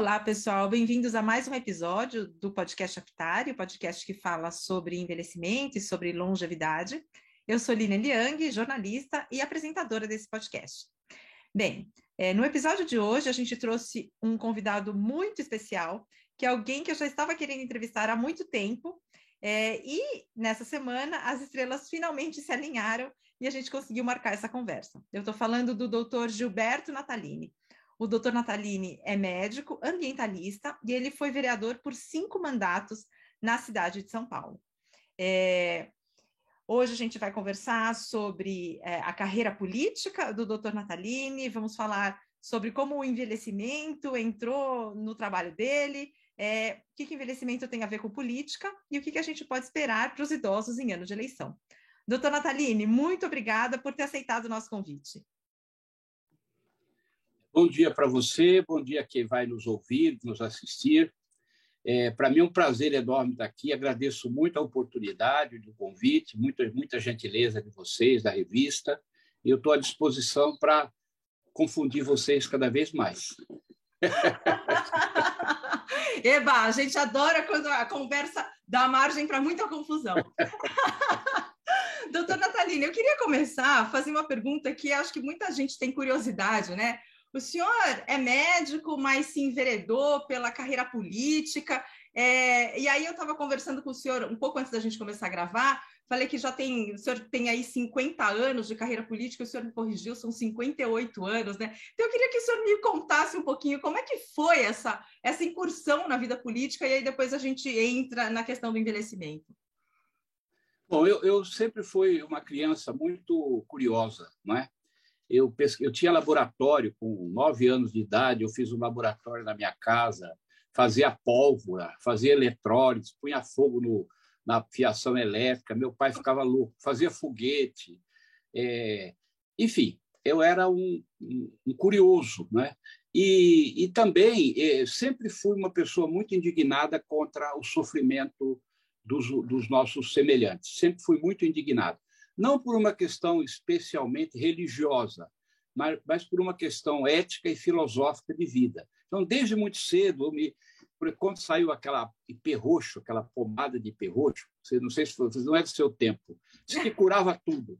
Olá, pessoal, bem-vindos a mais um episódio do podcast Aptário, podcast que fala sobre envelhecimento e sobre longevidade. Eu sou Lina Liang, jornalista e apresentadora desse podcast. Bem, é, no episódio de hoje a gente trouxe um convidado muito especial, que é alguém que eu já estava querendo entrevistar há muito tempo, é, e nessa semana as estrelas finalmente se alinharam e a gente conseguiu marcar essa conversa. Eu estou falando do doutor Gilberto Natalini. O doutor Natalini é médico, ambientalista, e ele foi vereador por cinco mandatos na cidade de São Paulo. É, hoje a gente vai conversar sobre é, a carreira política do doutor Natalini, vamos falar sobre como o envelhecimento entrou no trabalho dele, é, o que, que envelhecimento tem a ver com política e o que, que a gente pode esperar para os idosos em ano de eleição. Doutora Nataline, muito obrigada por ter aceitado o nosso convite. Bom dia para você, bom dia quem vai nos ouvir, nos assistir. É, para mim é um prazer enorme estar aqui. Agradeço muito a oportunidade do convite, muita, muita gentileza de vocês, da revista. E eu estou à disposição para confundir vocês cada vez mais. Eba, a gente adora quando a conversa dá margem para muita confusão. Doutor Natalina, eu queria começar a fazer uma pergunta que acho que muita gente tem curiosidade, né? O senhor é médico, mas se enveredou pela carreira política. É, e aí eu estava conversando com o senhor um pouco antes da gente começar a gravar, falei que já tem, o senhor tem aí 50 anos de carreira política, o senhor me corrigiu, são 58 anos, né? Então eu queria que o senhor me contasse um pouquinho como é que foi essa, essa incursão na vida política, e aí depois a gente entra na questão do envelhecimento. Bom, eu, eu sempre fui uma criança muito curiosa, não é? Eu, eu tinha laboratório com nove anos de idade, eu fiz um laboratório na minha casa, fazia pólvora, fazia eletrólise, punha fogo no, na fiação elétrica, meu pai ficava louco, fazia foguete. É, enfim, eu era um, um, curioso. Né? E, e também é, sempre fui uma pessoa muito indignada contra o sofrimento dos, dos nossos semelhantes, sempre fui muito indignado. Não por uma questão especialmente religiosa, mas, mas por uma questão ética e filosófica de vida. Então, desde muito cedo, eu me, quando saiu aquela hiperroxo, aquela pomada de hiperroxo, não sei se foi, não é do seu tempo, disse que curava tudo.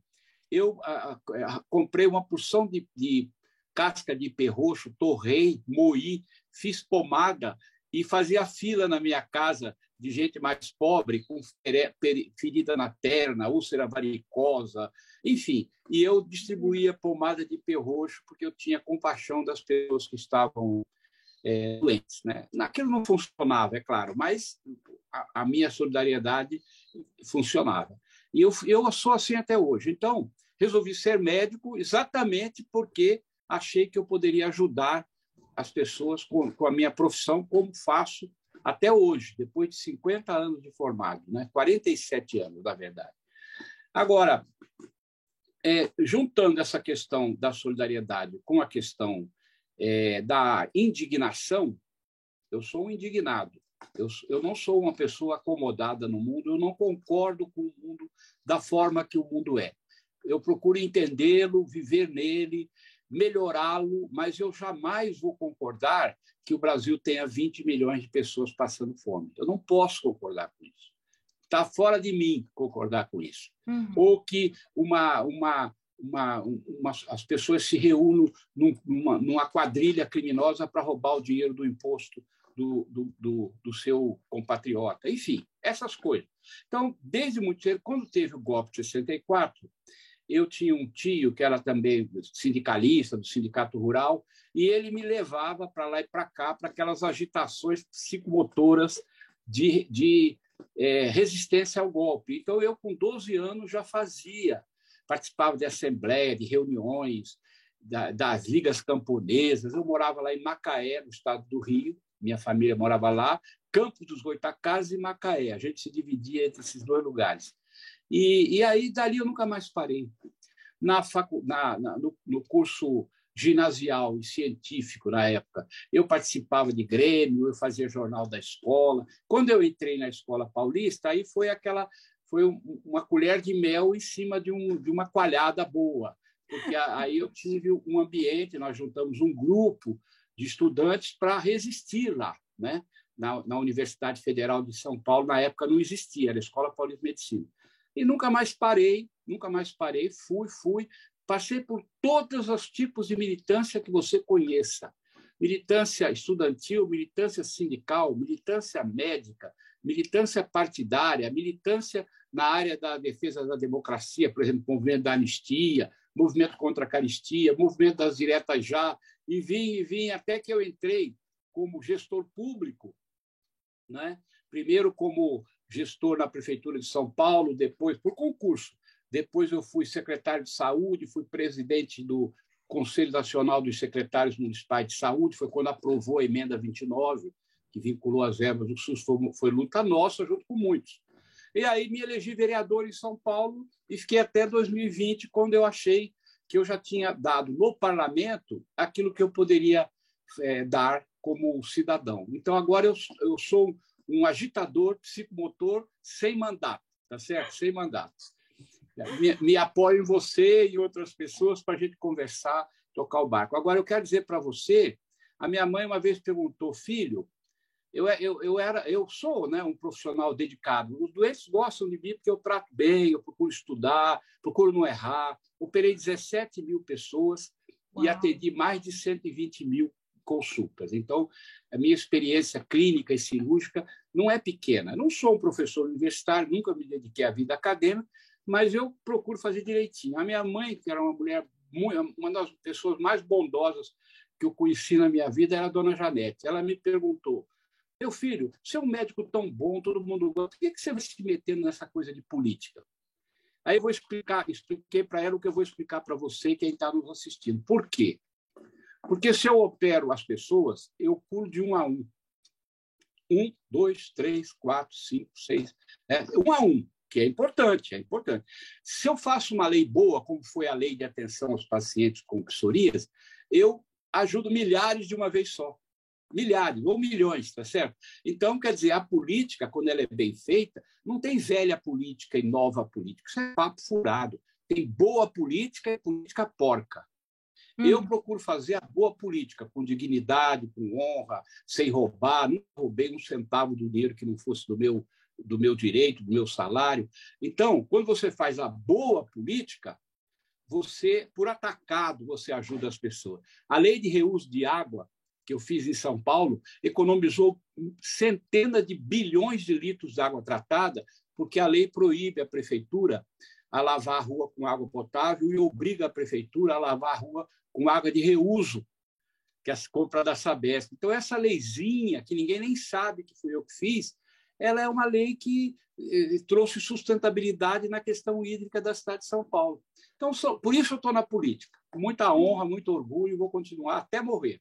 Eu a, a, comprei uma porção de, de casca de hiperroxo, torrei, moí, fiz pomada e fazia fila na minha casa de gente mais pobre, com ferida na perna, úlcera varicosa, enfim. E eu distribuía pomada de perroxo porque eu tinha compaixão das pessoas que estavam é, doentes. Né? Naquilo não funcionava, é claro, mas a, a, minha solidariedade funcionava. E eu, eu sou assim até hoje. Então, resolvi ser médico exatamente porque achei que eu poderia ajudar as pessoas com, com a minha profissão, como faço até hoje, depois de 50 anos de formado, né? 47 anos, na verdade. Agora, é, juntando essa questão da solidariedade com a questão é, da indignação, eu sou um indignado. Eu, eu não sou uma pessoa acomodada no mundo, eu não concordo com o mundo da forma que o mundo é. Eu procuro entendê-lo, viver nele, melhorá-lo, mas eu jamais vou concordar que o Brasil tenha 20 milhões de pessoas passando fome. Eu não posso concordar com isso. Está fora de mim concordar com isso. Uhum. Ou que uma, uma, uma, uma, as pessoas se reúnam numa, numa quadrilha criminosa para roubar o dinheiro do imposto do, do, do, do, seu compatriota. Enfim, essas coisas. Então, desde muito cedo, quando teve o golpe de 64, eu tinha um tio que era também sindicalista do sindicato rural e ele me levava para lá e para cá para aquelas agitações psicomotoras de, de é, resistência ao golpe. Então, eu, com 12 anos, já fazia participava de assembleia, de reuniões da, das ligas camponesas. Eu morava lá em Macaé, no estado do Rio, minha família morava lá, Campos dos Goitacazes e Macaé. A gente se dividia entre esses dois lugares. E, e aí, dali, eu nunca mais parei. Na facu, na, na no, no curso ginasial e científico na época. Eu participava de grêmio, eu fazia jornal da escola. Quando eu entrei na escola paulista, aí foi aquela foi uma colher de mel em cima de, um, de uma coalhada boa, porque aí eu tive um ambiente, nós juntamos um grupo de estudantes para resistir lá, né? Na, na, Universidade Federal de São Paulo, na época não existia, era a Escola Paulista de Medicina. E nunca mais parei, nunca mais parei, fui, fui, passei por todos os tipos de militância que você conheça. Militância estudantil, militância sindical, militância médica, militância partidária, militância na área da defesa da democracia, por exemplo, movimento da anistia, movimento contra a caristia, movimento das diretas já, e vim e vim até que eu entrei como gestor público, né? primeiro como gestor na prefeitura de São Paulo, depois por concurso, depois eu fui secretário de saúde, fui presidente do Conselho Nacional dos Secretários Municipais de Saúde, foi quando aprovou a emenda 29, que vinculou as verbas do SUS, foi, foi luta nossa junto com muitos. E aí me elegi vereador em São Paulo e fiquei até 2020, quando eu achei que eu já tinha dado no parlamento aquilo que eu poderia é, dar como cidadão. Então, agora eu, eu sou um agitador psicomotor sem mandato, tá certo? Sem mandato. Me, me apoio em você e outras pessoas para a gente conversar, tocar o barco. Agora, eu quero dizer para você, a minha mãe uma vez perguntou, filho, eu, eu, eu, era, eu sou né, um profissional dedicado. Os doentes gostam de mim porque eu trato bem, eu procuro estudar, procuro não errar. Operei 17 mil pessoas Uau. e atendi mais de 120 mil consultas. Então, a minha experiência clínica e cirúrgica não é pequena. não sou um professor universitário, nunca me dediquei à vida acadêmica, mas eu procuro fazer direitinho. A minha mãe, que era uma mulher, uma das pessoas mais bondosas que eu conheci na minha vida, era a dona Janete. Ela me perguntou meu filho, você é um médico tão bom, todo mundo gosta, por que você vai se metendo nessa coisa de política? Aí eu vou explicar, expliquei para ela o que eu vou explicar para você, quem está nos assistindo. Por quê? Porque se eu opero as pessoas, eu pulo de um a um. Um, dois, três, quatro, cinco, seis. Né? Um a um, que é importante, é importante. Se eu faço uma lei boa, como foi a lei de atenção aos pacientes com psoríase, eu ajudo milhares de uma vez só milhares ou milhões, tá certo? Então, quer dizer, a política, quando ela é bem feita, não tem velha política e nova política. Isso é papo furado. Tem boa política e política porca. Hum. Eu procuro fazer a boa política, com dignidade, com honra, sem roubar. Não roubei um centavo do dinheiro que não fosse do meu, do meu direito, do meu salário. Então, quando você faz a boa política, você, por atacado, você ajuda as pessoas. A lei de reuso de água que eu fiz em São Paulo, economizou centenas de bilhões de litros de água tratada, porque a lei proíbe a prefeitura a lavar a rua com água potável e obriga a prefeitura a lavar a rua com água de reuso, que é a compra da Sabesp. Então, essa leizinha, que ninguém nem sabe que fui eu que fiz, ela é uma lei que eh, trouxe sustentabilidade na questão hídrica da cidade de São Paulo. Então, por isso eu estou na política. Com muita honra, muito orgulho, vou continuar até morrer.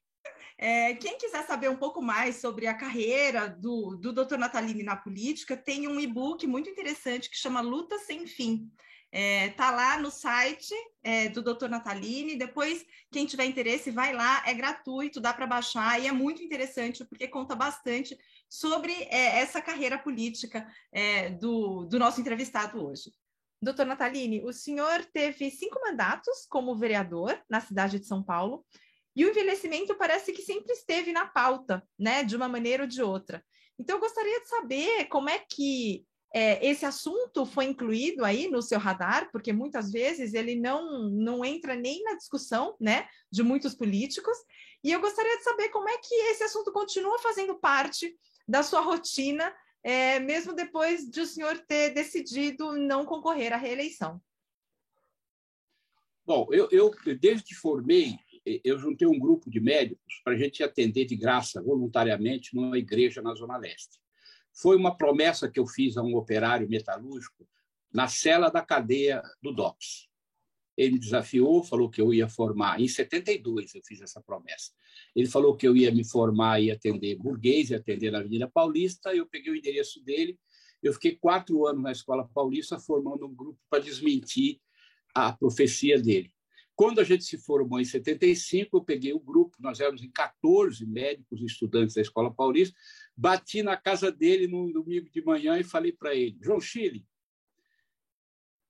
É, quem quiser saber um pouco mais sobre a carreira do, do Dr. Natalini na política, tem um e-book muito interessante que chama Luta Sem Fim. É, tá lá no site é, do Dr. Natalini. Depois, quem tiver interesse, vai lá, é gratuito, dá para baixar e é muito interessante porque conta bastante sobre é, essa carreira política é, do, do nosso entrevistado hoje. Doutor Natalini, o senhor teve cinco mandatos como vereador na cidade de São Paulo e o envelhecimento parece que sempre esteve na pauta, né, de uma maneira ou de outra. Então, eu gostaria de saber como é que é, esse assunto foi incluído aí no seu radar, porque muitas vezes ele não, não entra nem na discussão, né, de muitos políticos. E eu gostaria de saber como é que esse assunto continua fazendo parte da sua rotina, é, mesmo depois de o senhor ter decidido não concorrer à reeleição. Bom, eu, eu desde que formei, eu juntei um grupo de médicos para a gente atender de graça, voluntariamente, numa igreja na Zona Leste. Foi uma promessa que eu fiz a um operário metalúrgico na cela da cadeia do DOPS. Ele me desafiou, falou que eu ia formar. Em 72 eu fiz essa promessa. Ele falou que eu ia me formar e atender burguês, e atender na Avenida Paulista. Eu peguei o endereço dele. Eu fiquei quatro anos na Escola Paulista formando um grupo para desmentir a profecia dele. Quando a gente se formou em 75, eu peguei o grupo, nós éramos em 14 médicos e estudantes da Escola Paulista, bati na casa dele num domingo de manhã e falei para ele: João Chile,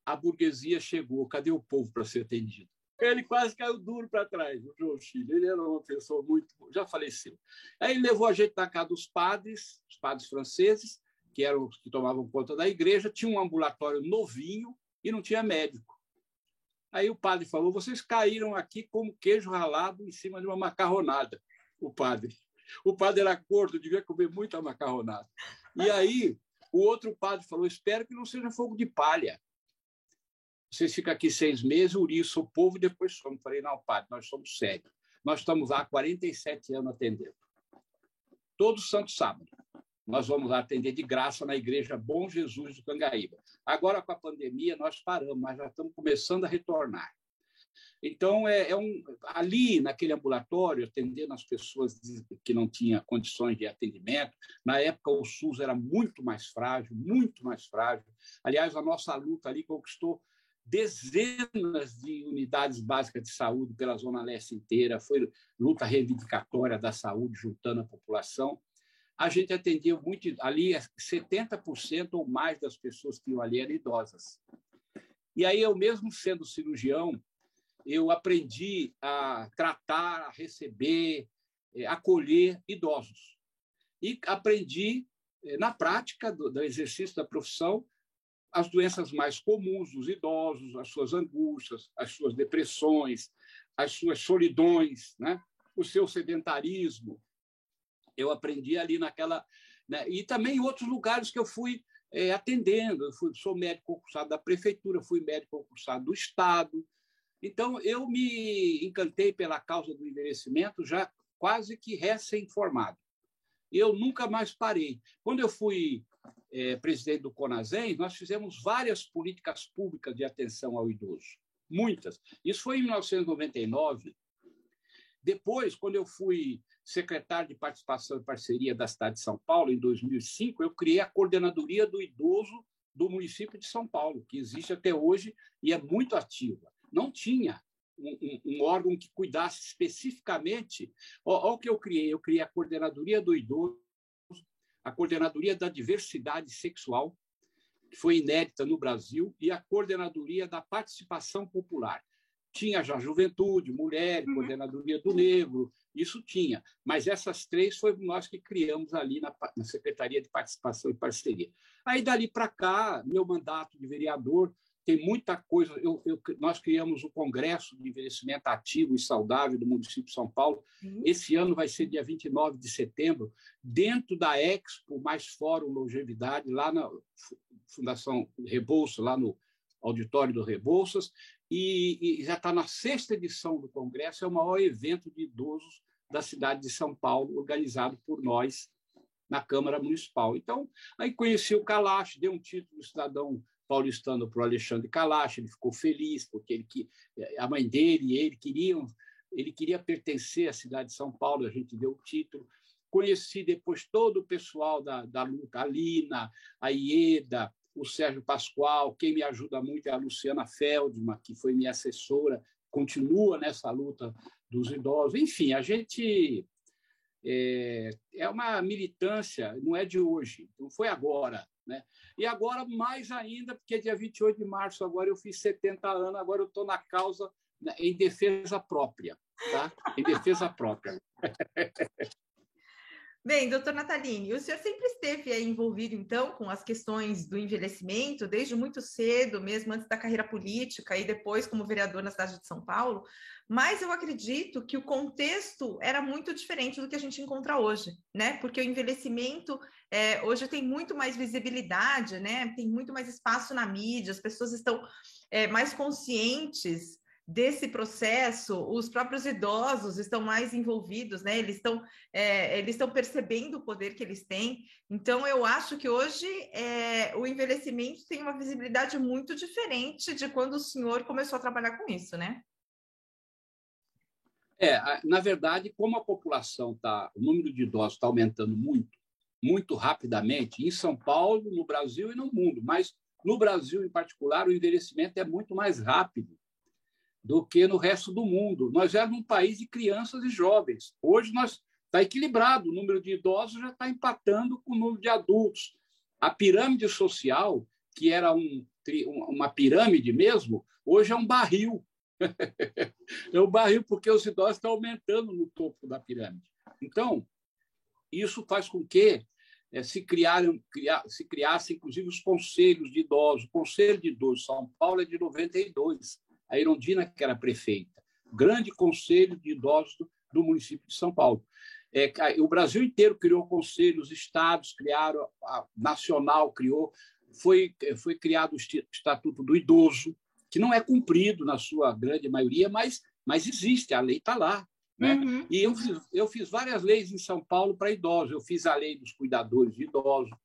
a burguesia chegou, cadê o povo para ser atendido? ele quase caiu duro para trás, o João Chile. Ele era uma pessoa muito. já faleceu. Aí ele levou a gente na casa dos padres, os padres franceses, que eram os que tomavam conta da igreja, tinha um ambulatório novinho e não tinha médico. Aí o padre falou: vocês caíram aqui como queijo ralado em cima de uma macarronada. O padre. O padre era gordo, devia comer muita macarronada. E aí o outro padre falou: espero que não seja fogo de palha. Vocês ficam aqui seis meses, uriçam o povo e depois somos. Falei: não, padre, nós somos sérios. Nós estamos lá há 47 anos atendendo. Todo santo sábado. Nós vamos lá atender de graça na Igreja Bom Jesus do Cangaíba. Agora, com a pandemia, nós paramos, mas já estamos começando a retornar. Então, é, é, um, ali, naquele ambulatório, atendendo as pessoas que não tinham condições de atendimento, na época o SUS era muito mais frágil, muito mais frágil. Aliás, a nossa luta ali conquistou dezenas de unidades básicas de saúde pela Zona Leste inteira, foi luta reivindicatória da saúde, juntando a população. A gente atendia muito, ali 70% ou mais das pessoas que iam ali eram idosas. E aí, eu mesmo sendo cirurgião, eu aprendi a tratar, a receber, eh, acolher idosos. E aprendi, eh, na prática do, do exercício da profissão, as doenças mais comuns dos idosos, as suas angústias, as suas depressões, as suas solidões, né? o seu sedentarismo. Eu aprendi ali naquela. Né? E também em outros lugares que eu fui é, atendendo. Eu fui, sou médico concursado da prefeitura, fui médico concursado do Estado, então, eu me encantei pela causa do envelhecimento já quase que recém-formado. Eu nunca mais parei. Quando eu fui é, presidente do CONASEM, nós fizemos várias políticas públicas de atenção ao idoso. Muitas. Isso foi em 1999. Depois, quando eu fui secretário de Participação e Parceria da cidade de São Paulo, em 2005, eu criei a Coordenadoria do Idoso do município de São Paulo, que existe até hoje e é muito ativa não tinha um, um, órgão que cuidasse especificamente. Olha o que eu criei: eu criei a Coordenadoria do Idoso, a Coordenadoria da Diversidade Sexual, que foi inédita no Brasil, e a Coordenadoria da Participação Popular. Tinha já juventude, mulher, uhum. coordenadoria do negro, isso tinha. Mas essas três foi nós que criamos ali na, na Secretaria de Participação e Parceria. Aí, dali para cá, meu mandato de vereador tem muita coisa. Eu, eu, nós criamos o Congresso de Envelhecimento Ativo e Saudável do município de São Paulo. Uhum. Esse ano vai ser dia 29 de setembro, dentro da Expo mais Fórum Longevidade, lá na Fundação Rebouças, lá no auditório do Rebouças, e, e já está na sexta edição do Congresso, é o maior evento de idosos da cidade de São Paulo, organizado por nós na Câmara Municipal. Então, aí conheci o Kalash, dei um título de cidadão paulistano para o Alexandre Kalash, ele ficou feliz porque ele que a mãe dele e ele queriam ele queria pertencer à cidade de São Paulo, a gente deu o título. Conheci depois todo o pessoal da, da luta, a Lina, a Ieda, o Sérgio Pascoal, quem me ajuda muito é a Luciana Feldman, que foi minha assessora, continua nessa luta dos idosos. Enfim, a gente é, é uma militância, não é de hoje, não foi agora. Né? E agora, mais ainda, porque dia 28 de março, agora eu fiz 70 anos, agora eu estou na causa né, em defesa própria, tá? Em defesa própria. Bem, doutor Natalini, o senhor sempre esteve envolvido, então, com as questões do envelhecimento, desde muito cedo, mesmo antes da carreira política e depois como vereador na cidade de São Paulo, mas eu acredito que o contexto era muito diferente do que a gente encontra hoje, né? Porque o envelhecimento é, hoje tem muito mais visibilidade, né? Tem muito mais espaço na mídia, as pessoas estão é, mais conscientes desse processo, os próprios idosos estão mais envolvidos, né? Eles estão, é, eles estão percebendo o poder que eles têm. Então, eu acho que hoje é, o envelhecimento tem uma visibilidade muito diferente de quando o senhor começou a trabalhar com isso, né? É, na verdade, como a população está, o número de idosos está aumentando muito, muito rapidamente, em São Paulo, no Brasil e no mundo, mas no Brasil em particular, o envelhecimento é muito mais rápido do que no resto do mundo. Nós éramos um país de crianças e jovens. Hoje nós está equilibrado, o número de idosos já está empatando com o número de adultos. A pirâmide social, que era um, uma pirâmide mesmo, hoje é um barril. é um barril porque os idosos estão aumentando no topo da pirâmide. Então, isso faz com que é, se, criaram, criar, se criassem, inclusive, os conselhos de idosos. O Conselho de Idosos de São Paulo é de 92. A Irondina, que era prefeita. Grande Conselho de Idosos do, do município de São Paulo. É, o Brasil inteiro criou conselhos, os estados criaram, a Nacional criou, foi, foi criado o Estatuto do Idoso, que não é cumprido na sua grande maioria, mas, mas existe, a lei está lá. Né? Uhum. E eu fiz, eu fiz várias leis em São Paulo para idosos. Eu fiz a lei dos cuidadores de idosos,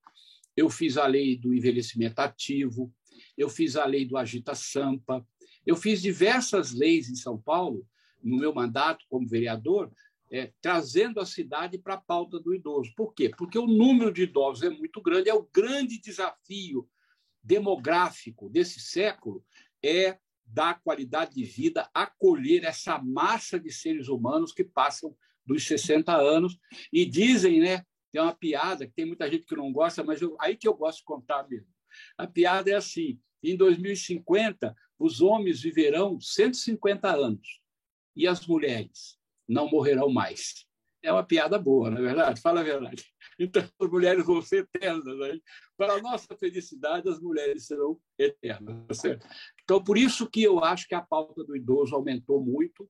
eu fiz a lei do envelhecimento ativo, eu fiz a lei do Agita Sampa, eu fiz diversas leis em São Paulo, no meu mandato como vereador, é, trazendo a cidade para a pauta do idoso. Por quê? Porque o número de idosos é muito grande, é o grande desafio demográfico desse século, é dar qualidade de vida, acolher essa massa de seres humanos que passam dos 60 anos e dizem, né? Tem uma piada que tem muita gente que não gosta, mas eu, aí que eu gosto de contar mesmo. A piada é assim: em 2050, os homens viverão 150 anos e as mulheres não morrerão mais. É uma piada boa, não é verdade? Fala a verdade. Então, as mulheres vão ser eternas. Né? Para a nossa felicidade, as mulheres serão eternas. Tá certo? Então, por isso que eu acho que a pauta do idoso aumentou muito.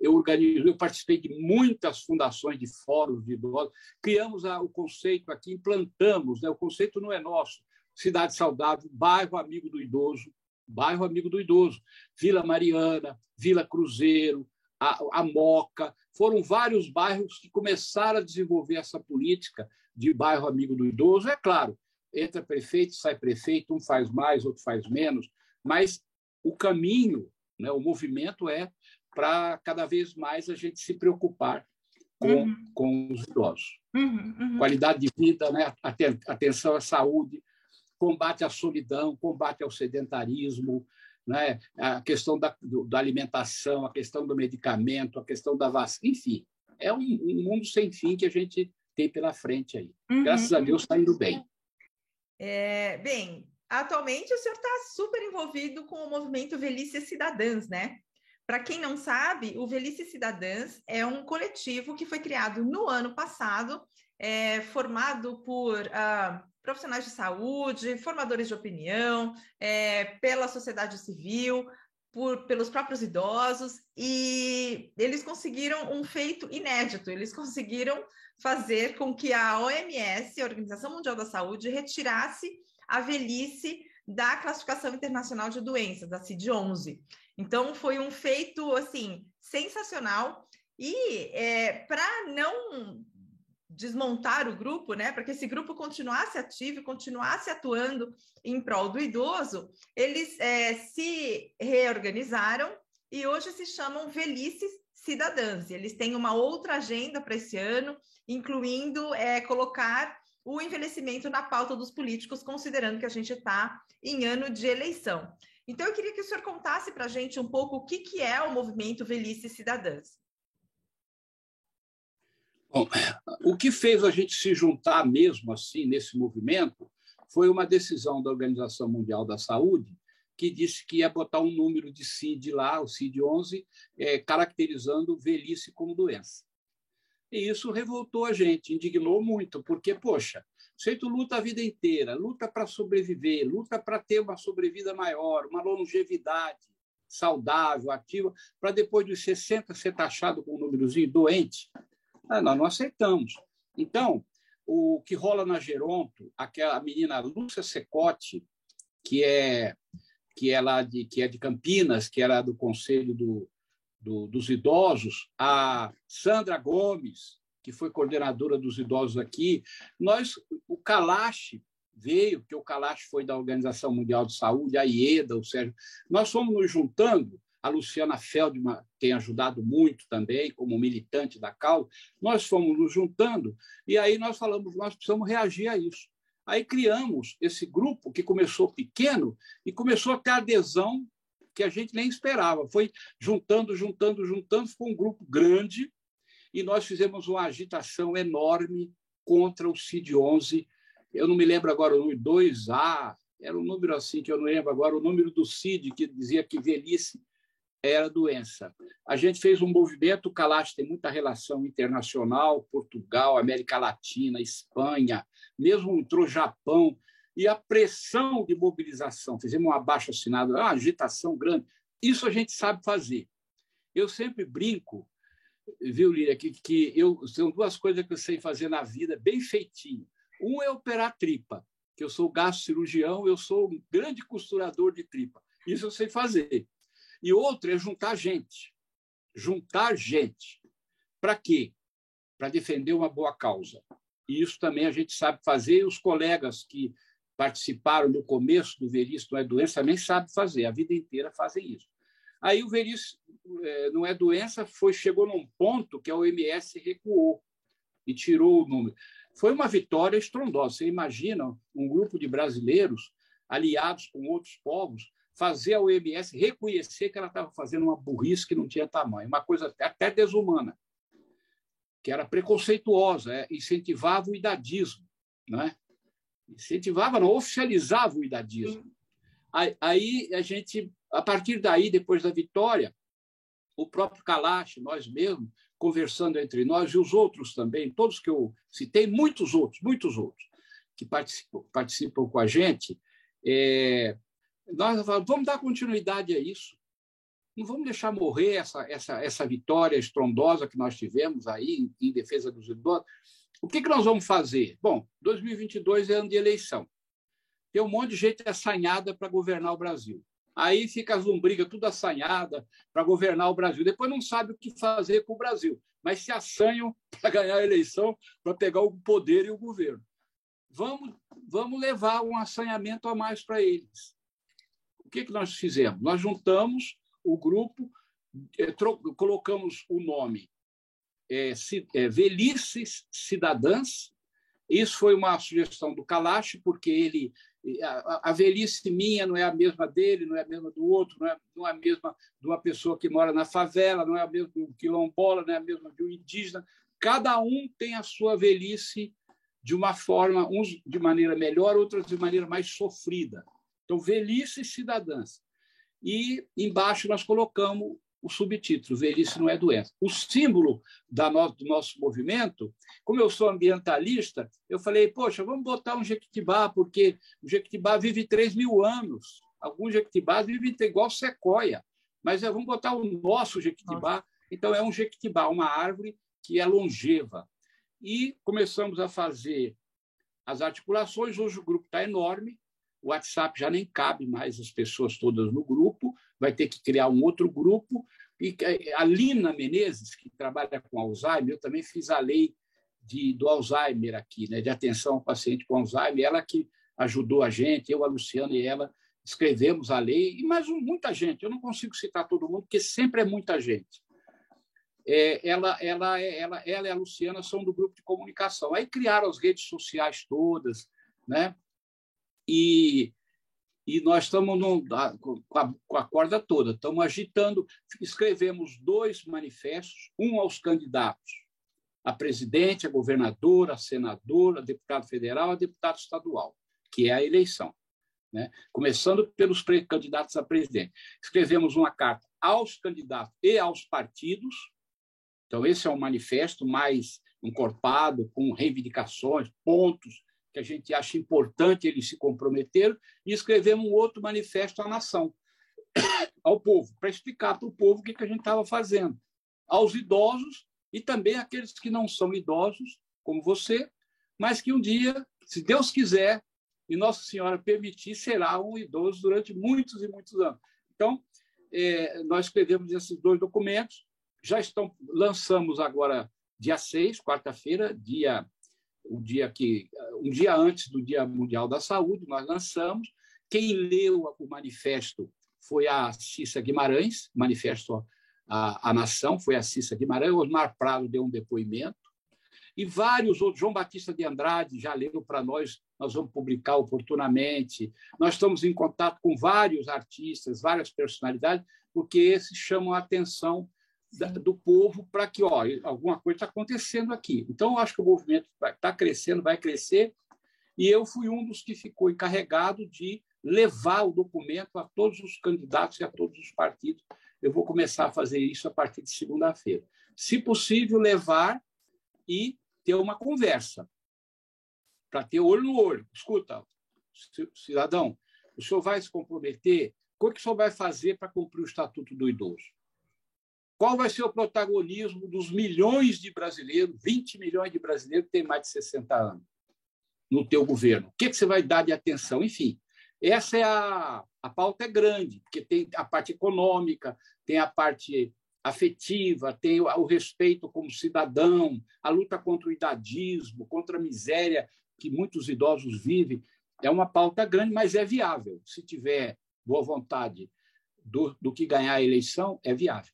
Eu organizo, eu participei de muitas fundações de fóruns de idosos, criamos a, o conceito aqui, implantamos, né? o conceito não é nosso, cidade saudável, bairro amigo do idoso, bairro amigo do idoso, Vila Mariana, Vila Cruzeiro, a, a Moca, foram vários bairros que começaram a desenvolver essa política de bairro amigo do idoso. É claro, entra prefeito, sai prefeito, um faz mais, outro faz menos, mas o caminho, né, o movimento é para cada vez mais a gente se preocupar com, uhum. com os idosos. Uhum, uhum. Qualidade de vida, né, atenção à saúde, combate à solidão, combate ao sedentarismo, né, a questão da, do, da alimentação, a questão do medicamento, a questão da vacina, enfim, é um, um mundo sem fim que a gente tem pela frente aí. Uhum. Graças a Deus está indo bem. É, bem, atualmente o senhor está super envolvido com o movimento Velhice Cidadãs, né? Para quem não sabe, o Velhice Cidadãs é um coletivo que foi criado no ano passado, é, formado por uh, profissionais de saúde, formadores de opinião, é, pela sociedade civil, por, pelos próprios idosos, e eles conseguiram um feito inédito, eles conseguiram fazer com que a OMS, a Organização Mundial da Saúde, retirasse a velhice da classificação internacional de doenças, da CID-11. Então, foi um feito, assim, sensacional, e é, para não desmontar o grupo, né, para que esse grupo continuasse ativo, continuasse atuando em prol do idoso, eles é, se reorganizaram e hoje se chamam Velhices Cidadãs. Eles têm uma outra agenda para esse ano, incluindo é, colocar o envelhecimento na pauta dos políticos, considerando que a gente está em ano de eleição. Então, eu queria que o senhor contasse para a gente um pouco o que, que é o movimento Velhices Cidadãs. Bom, o que fez a gente se juntar mesmo assim nesse movimento foi uma decisão da Organização Mundial da Saúde que disse que ia botar um número de CID lá, o CID-11, é, caracterizando velhice como doença. E isso revoltou a gente, indignou muito, porque, poxa, se luta a vida inteira, luta para sobreviver, luta para ter uma sobrevida maior, uma longevidade saudável, ativa, para depois dos 60 ser taxado com um númerozinho doente, ah, nós não aceitamos. Então, o que rola na Geronto, aquela menina Lúcia Secote, que é que é lá de que é de Campinas, que era do Conselho do, do, dos Idosos, a Sandra Gomes, que foi coordenadora dos idosos aqui, nós o Kalash veio, porque o Kalash foi da Organização Mundial de Saúde, a IEDA, o Sérgio, nós fomos nos juntando a Luciana Feldman tem ajudado muito também, como militante da causa. Nós fomos nos juntando e aí nós falamos, nós precisamos reagir a isso. Aí criamos esse grupo que começou pequeno e começou a ter adesão que a gente nem esperava. Foi juntando, juntando, juntando, ficou um grupo grande e nós fizemos uma agitação enorme contra o CID-11. Eu não me lembro agora o número 2A, era um número assim que eu não lembro agora, o número do CID, que dizia que velhice era doença. A gente fez um movimento, o Kalash tem muita relação internacional, Portugal, América Latina, Espanha, mesmo entrou Japão, e a pressão de mobilização, fizemos um abaixo assinado, uma agitação grande, isso a gente sabe fazer. Eu sempre brinco, viu, Lília, que, que eu, são duas coisas que eu sei fazer na vida bem feitinho. Um é operar tripa, que eu sou gastrocirurgião, eu sou um grande costurador de tripa. Isso eu sei fazer. E outro é juntar gente. Juntar gente. Para quê? Para defender uma boa causa. E isso também a gente sabe fazer, e os colegas que participaram no começo do Veríssimo Não é Doença também sabem fazer, a vida inteira fazem isso. Aí o Veríssimo é, Não é Doença foi, chegou num ponto que a OMS recuou e tirou o número. Foi uma vitória estrondosa. Você imagina um grupo de brasileiros aliados com outros povos fazer a OMS reconhecer que ela estava fazendo uma burrice que não tinha tamanho, uma coisa até desumana, que era preconceituosa, é, incentivava o idadismo, não é? Incentivava, não, oficializava o idadismo. Aí a gente, a partir daí, depois da vitória, o próprio Kalash, nós mesmos, conversando entre nós e os outros também, todos que eu citei, muitos outros, muitos outros que participam, participam com a gente, é, nós vamos dar continuidade a isso. Não vamos deixar morrer essa, essa, essa vitória estrondosa que nós tivemos aí em, em defesa dos idosos. O que, que nós vamos fazer? Bom, 2022 é ano de eleição. Tem um monte de gente assanhada para governar o Brasil. Aí fica as lombrigas tudo assanhada para governar o Brasil. Depois não sabe o que fazer com o Brasil, mas se assanham para ganhar a eleição, para pegar o poder e o governo. Vamos, vamos levar um assanhamento a mais para eles. Que, que nós fizemos? Nós juntamos o grupo, é, colocamos o nome é, é, Velhices Cidadãs. Isso foi uma sugestão do Kalash, porque ele a, a, velhice minha não é a mesma dele, não é a mesma do outro, não é, não é a mesma de uma pessoa que mora na favela, não é a mesma de um quilombola, não é a mesma de um indígena. Cada um tem a sua velhice de uma forma, uns de maneira melhor, outros de maneira mais sofrida. Então, velhice e cidadãs. E embaixo nós colocamos o subtítulo, velhice não é doença. O símbolo no, do nosso movimento, como eu sou ambientalista, eu falei, poxa, vamos botar um jequitibá, porque o jequitibá vive 3 mil anos. Alguns jequitibás vivem igual sequoia, mas é, vamos botar o nosso jequitibá. Então, é um jequitibá, uma árvore que é longeva. E começamos a fazer as articulações. Hoje o grupo está enorme, o WhatsApp já nem cabe mais as pessoas todas no grupo, vai ter que criar um outro grupo. E a Lina Menezes, que trabalha com Alzheimer, eu também fiz a lei de, do Alzheimer aqui, né, de atenção ao paciente com Alzheimer, ela que ajudou a gente, eu, a Luciana e ela escrevemos a lei, e mais muita gente, eu não consigo citar todo mundo, porque sempre é muita gente. É, ela, ela, ela, ela e a Luciana são do grupo de comunicação. Aí criaram as redes sociais todas, né? E, e nós estamos com, a, com a corda toda, estamos agitando. Escrevemos dois manifestos, um aos candidatos, a presidente, a governadora, a senadora, a deputado federal, a deputado estadual, que é a eleição. Né? Começando pelos candidatos a presidente. Escrevemos uma carta aos candidatos e aos partidos. Então, esse é um manifesto mais encorpado, com reivindicações, pontos que a gente acha importante eles se comprometeram, e escrevemos um outro manifesto à nação, ao povo, para explicar para o povo o que, a gente estava fazendo. Aos idosos e também aqueles que não são idosos, como você, mas que um dia, se Deus quiser e Nossa Senhora permitir, será um idoso durante muitos e muitos anos. Então, é, nós escrevemos esses dois documentos, já estão, lançamos agora dia 6, quarta-feira, dia o dia que um dia antes do Dia Mundial da Saúde, nós lançamos. Quem leu o manifesto foi a Cissa Guimarães, manifesto a, a Nação, foi a Cissa Guimarães. Osmar Prado deu um depoimento. E vários outros, João Batista de Andrade já leu para nós, nós vamos publicar oportunamente. Nós estamos em contato com vários artistas, várias personalidades, porque esses chamam a atenção do povo para que ó, alguma coisa está acontecendo aqui. Então, eu acho que o movimento está crescendo, vai crescer, e eu fui um dos que ficou encarregado de levar o documento a todos os candidatos e a todos os partidos. Eu vou começar a fazer isso a partir de segunda-feira. Se possível, levar e ter uma conversa, para ter olho no olho. Escuta, cidadão, o senhor vai se comprometer? O que o senhor vai fazer para cumprir o Estatuto do Idoso? Qual vai ser o protagonismo dos milhões de brasileiros, 20 milhões de brasileiros que têm mais de 60 anos no teu governo? O que, que você vai dar de atenção? Enfim, essa é a, a pauta é grande, porque tem a parte econômica, tem a parte afetiva, tem o, o respeito como cidadão, a luta contra o idadismo, contra a miséria que muitos idosos vivem. É uma pauta grande, mas é viável. Se tiver boa vontade do, do que ganhar a eleição, é viável.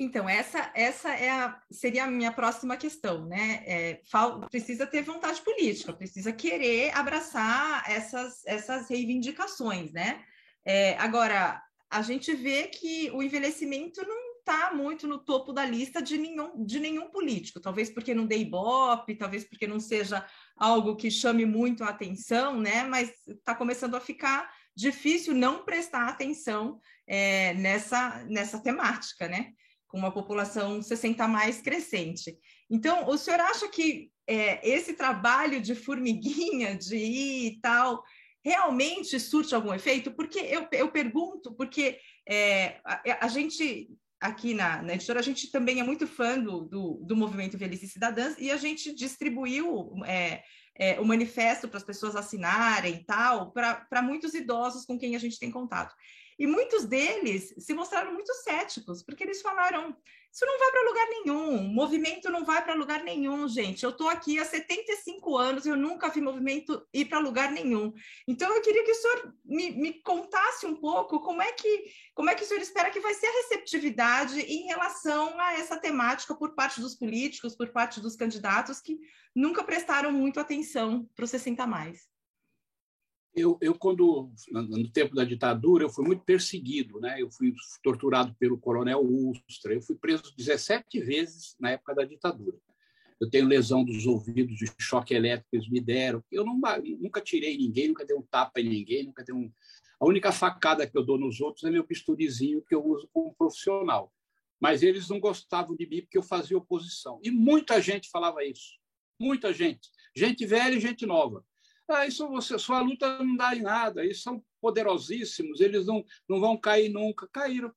Então, essa, essa é a, seria a minha próxima questão, né? É, fal, precisa ter vontade política, precisa querer abraçar essas, essas reivindicações, né? É, agora, a gente vê que o envelhecimento não está muito no topo da lista de nenhum, de nenhum político, talvez porque não dê ibope, talvez porque não seja algo que chame muito a atenção, né? Mas está começando a ficar difícil não prestar atenção é, nessa, nessa temática, né? Com uma população 60 mais crescente. Então, o senhor acha que é, esse trabalho de formiguinha, de ir e tal, realmente surte algum efeito? Porque eu, eu pergunto, porque é, a, a, gente aqui na, na, editora, a gente também é muito fã do, do, do movimento Velhice Cidadãs e a gente distribuiu é, é, o manifesto para as pessoas assinarem e tal, para muitos idosos com quem a gente tem contato. E muitos deles se mostraram muito céticos, porque eles falaram: isso não vai para lugar nenhum, movimento não vai para lugar nenhum, gente. Eu estou aqui há 75 anos eu nunca vi movimento ir para lugar nenhum. Então, eu queria que o senhor me, me, contasse um pouco como é, que, como é que o senhor espera que vai ser a receptividade em relação a essa temática por parte dos políticos, por parte dos candidatos que nunca prestaram muito atenção para o 60 mais eu, eu quando no tempo da ditadura eu fui muito perseguido, né? Eu fui torturado pelo coronel Ustra, eu fui preso 17 vezes na época da ditadura. Eu tenho lesão dos ouvidos de choque elétrico que eles me deram. Eu não, nunca tirei ninguém, nunca dei um tapa em ninguém, nunca dei um. A única facada que eu dou nos outros é meu bisturizinho que eu uso como profissional. Mas eles não gostavam de mim porque eu fazia oposição. E muita gente falava isso. Muita gente. Gente velha e gente nova. Ah, isso você, sua luta não dá em nada, eles são poderosíssimos, eles não, não vão cair nunca. Caíram.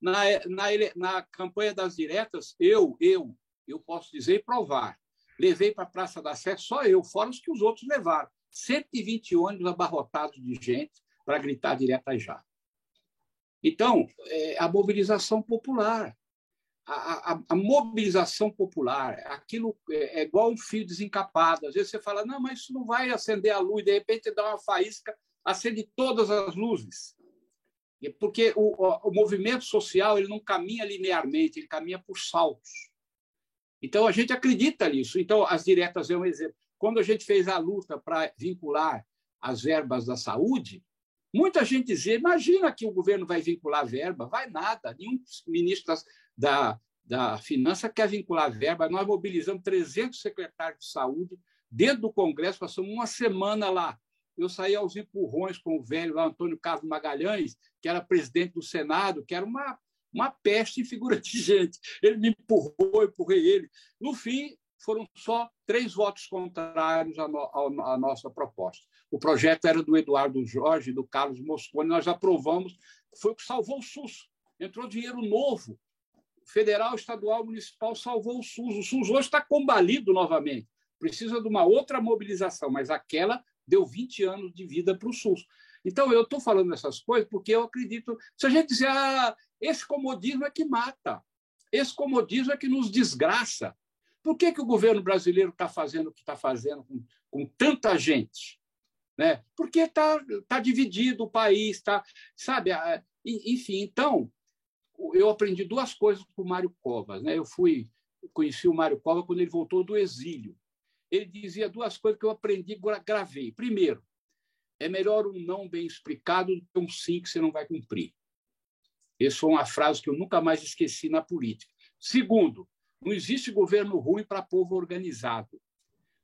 Na, na, na campanha das diretas, eu, eu, eu posso dizer e provar, levei para a Praça da Sé só eu, fora os que os outros levaram. 120 ônibus abarrotados de gente para gritar direta já. Então, é a mobilização popular a, a, mobilização popular, aquilo é, é, igual um fio desencapado. Às vezes você fala, não, mas isso não vai acender a luz, de repente dá uma faísca, acende todas as luzes. Porque o, o, o movimento social ele não caminha linearmente, ele caminha por saltos. Então, a gente acredita nisso. Então, as diretas é um exemplo. Quando a gente fez a luta para vincular as verbas da saúde, muita gente dizia: imagina que o governo vai vincular verba. Vai nada. Nenhum ministro das, da, da Finança quer vincular verba. Nós mobilizamos 300 secretários de saúde dentro do Congresso, passamos uma semana lá. Eu saí aos empurrões com o velho lá, Antônio Carlos Magalhães, que era presidente do Senado, que era uma, uma peste em figura de gente. Ele me empurrou, empurrei ele. No fim, foram só três votos contrários à, no, à, nossa proposta. O projeto era do Eduardo Jorge do Carlos Moscone, nós aprovamos, foi o que salvou o SUS. Entrou dinheiro novo federal, estadual, municipal salvou o SUS. O SUS hoje está combalido novamente. Precisa de uma outra mobilização, mas aquela deu 20 anos de vida para o SUS. Então, eu estou falando essas coisas porque eu acredito. Se a gente dizer, ah, esse comodismo é que mata, esse comodismo é que nos desgraça. Por que, que o governo brasileiro está fazendo o que está fazendo com, com tanta gente? Né? Porque está tá dividido o país, tá, sabe? Enfim, então, eu aprendi duas coisas com o Mário Covas. Né? Eu fui conheci o Mário Covas quando ele voltou do exílio. Ele dizia duas coisas que eu aprendi e gravei. Primeiro, é melhor um não bem explicado do que um sim que você não vai cumprir. Essa foi uma frase que eu nunca mais esqueci na política. Segundo, não existe governo ruim para povo organizado.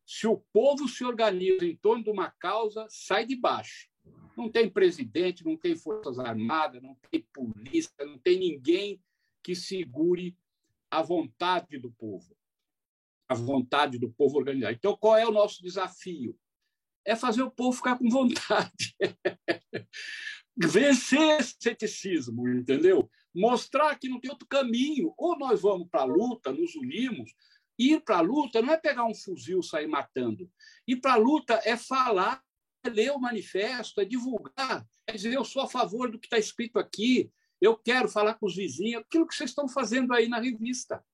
Se o povo se organiza em torno de uma causa, sai de baixo. Não tem presidente, não tem forças armadas, não tem polícia, não tem ninguém que segure a vontade do povo, a vontade do povo organizado. Então, qual é o nosso desafio? É fazer o povo ficar com vontade. Vencer esse ceticismo, entendeu? Mostrar que não tem outro caminho. Ou nós vamos para a luta, nos unimos. Ir para a luta não é pegar um fuzil e sair matando. Ir para a luta é falar, ler o manifesto, é divulgar, é dizer eu sou a favor do que está escrito aqui, eu quero falar com os vizinhos, aquilo que vocês estão fazendo aí na revista.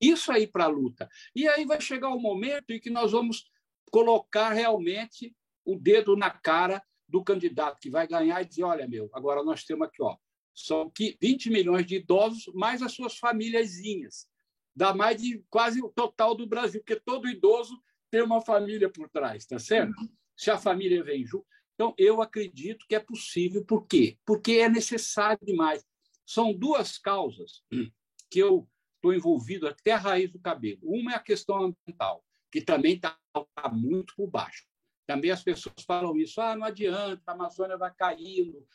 Isso aí para a luta. E aí vai chegar o momento em que nós vamos colocar realmente o dedo na cara do candidato que vai ganhar e dizer: olha, meu, agora nós temos aqui, ó, são 20 milhões de idosos, mais as suas famíliazinhas. Dá mais de quase o total do Brasil, porque todo idoso tem uma família por trás, tá certo? Se a família vem junto. Então, eu acredito que é possível. Por quê? Porque é necessário demais. São duas causas que eu estou envolvido até a raiz do cabelo. Uma é a questão ambiental, que também está tá muito por baixo. Também as pessoas falam isso, ah, não adianta, a Amazônia vai caindo.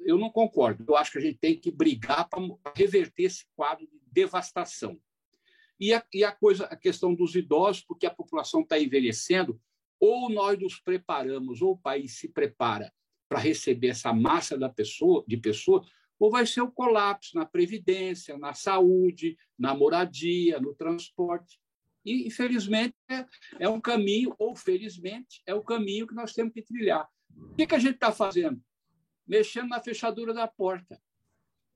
Eu não concordo. Eu acho que a gente tem que brigar para reverter esse quadro de devastação. E a, e a coisa, a questão dos idosos, porque a população está envelhecendo, ou nós nos preparamos, ou o país se prepara para receber essa massa da pessoa, de pessoas, ou vai ser o colapso na previdência, na saúde, na moradia, no transporte. E, infelizmente, é, é um caminho, ou felizmente, é o caminho que nós temos que trilhar. O que, que a gente está fazendo? Mexendo na fechadura da porta.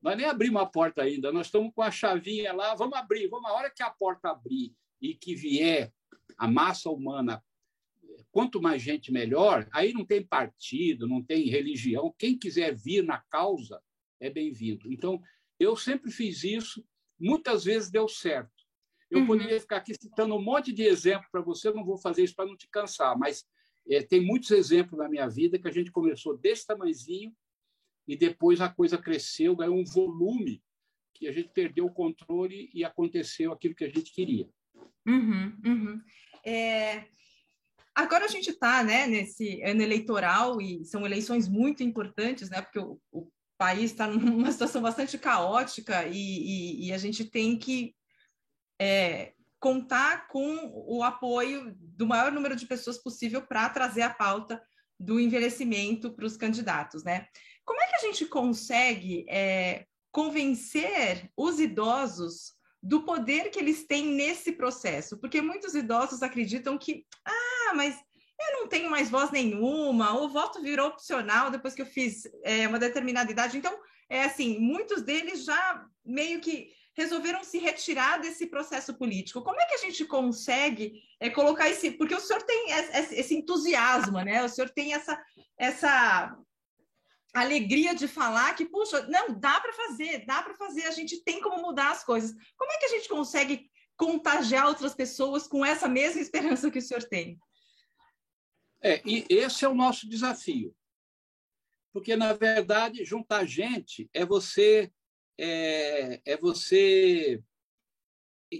Nós nem abrimos a porta ainda, nós estamos com a chavinha lá, vamos abrir, vamos, a hora que a porta abrir e que vier a massa humana quanto mais gente, melhor. Aí não tem partido, não tem religião. Quem quiser vir na causa é bem-vindo. Então, eu sempre fiz isso, muitas vezes deu certo. Eu uhum. poderia ficar aqui citando um monte de exemplos para você, não vou fazer isso para não te cansar, mas é, tem muitos exemplos na minha vida que a gente começou desse tamanhozinho e depois a coisa cresceu, ganhou um volume que a gente perdeu o controle e aconteceu aquilo que a gente queria. Uhum, uhum. É, Agora a gente está né, nesse ano eleitoral e são eleições muito importantes, né, porque o, o país está numa situação bastante caótica e, e, e a gente tem que é, contar com o apoio do maior número de pessoas possível para trazer a pauta do envelhecimento para os candidatos. Né? Como é que a gente consegue é, convencer os idosos do poder que eles têm nesse processo, porque muitos idosos acreditam que, ah, mas eu não tenho mais voz nenhuma, o voto virou opcional depois que eu fiz é, uma determinada idade. Então, é assim, muitos deles já meio que resolveram se retirar desse processo político. Como é que a gente consegue é, colocar esse. Porque o senhor tem esse entusiasmo, né? O senhor tem essa, essa alegria de falar que, puxa, não, dá para fazer, dá para fazer, a gente tem como mudar as coisas. Como é que a gente consegue contagiar outras pessoas com essa mesma esperança que o senhor tem? É, e esse é o nosso desafio. Porque, na verdade, juntar gente é você é, é você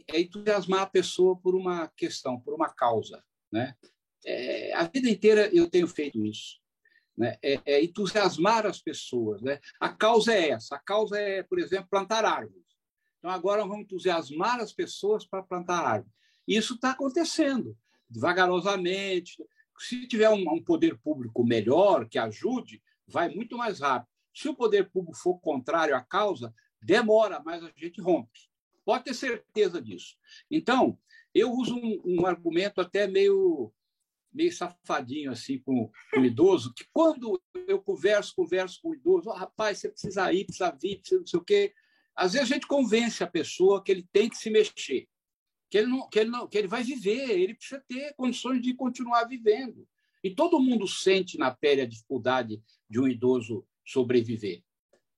é entusiasmar a pessoa por uma questão, por uma causa. Né? É, a vida inteira eu tenho feito isso né? é, é entusiasmar as pessoas. Né? A causa é essa. A causa é, por exemplo, plantar árvores. Então, agora vamos entusiasmar as pessoas para plantar árvores. Isso está acontecendo, devagarosamente. Se tiver um, um poder público melhor, que ajude, vai muito mais rápido. Se o poder público for contrário à causa, demora, mas a gente rompe. Pode ter certeza disso. Então, eu uso um, um argumento até meio meio safadinho assim com, o idoso, que quando eu converso, converso com o idoso, oh, rapaz, você precisa ir, precisa vir, precisa não sei o quê. Às vezes a gente convence a pessoa que ele tem que se mexer, que ele, não, que ele, não, que ele vai viver, ele precisa ter condições de continuar vivendo. E todo mundo sente na pele a dificuldade de um idoso sobreviver.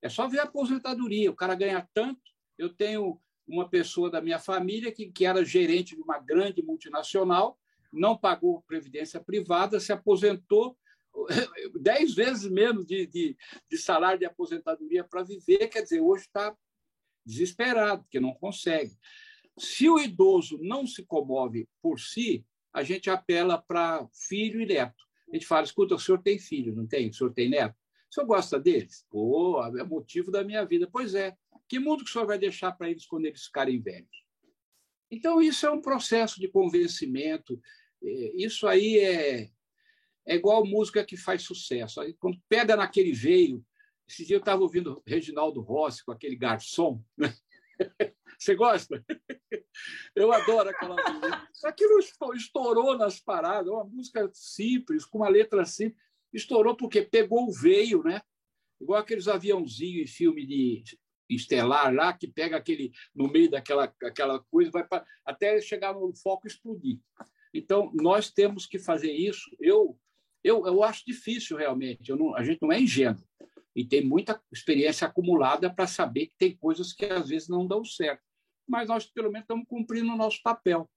É só ver a aposentadoria, o cara ganha tanto. Eu tenho uma pessoa da minha família que, que era gerente de uma grande multinacional, não pagou previdência privada, se aposentou dez vezes menos de, de, de salário de aposentadoria para viver, quer dizer, hoje está desesperado, porque não consegue. Se o idoso não se comove por si, a gente apela para filho e neto. A gente fala, escuta, o senhor tem filho, não tem? O senhor tem neto? O senhor gosta deles? Pô, é motivo da minha vida. Pois é. Que mundo que o senhor vai deixar para eles quando eles ficarem velhos? Então, isso é um processo de convencimento. É, isso aí é, é igual música que faz sucesso. Aí, quando pega naquele veio, esse dia eu estava ouvindo Reginaldo Rossi com aquele garçom. Né? Você gosta? Eu adoro aquela música. Aquilo estourou nas paradas, uma música simples, com uma letra simples. Estourou porque pegou o veio, né? Igual aqueles aviãozinhos em filme de estelar lá, que pega aquele no meio daquela aquela coisa, vai pra, até chegar no foco explodir. Então, nós temos que fazer isso. Eu, eu, eu acho difícil, realmente. Não, a gente não é ingênuo. E tem muita experiência acumulada para saber que tem coisas que às vezes não dão certo. Mas nós, pelo menos, estamos cumprindo o nosso papel.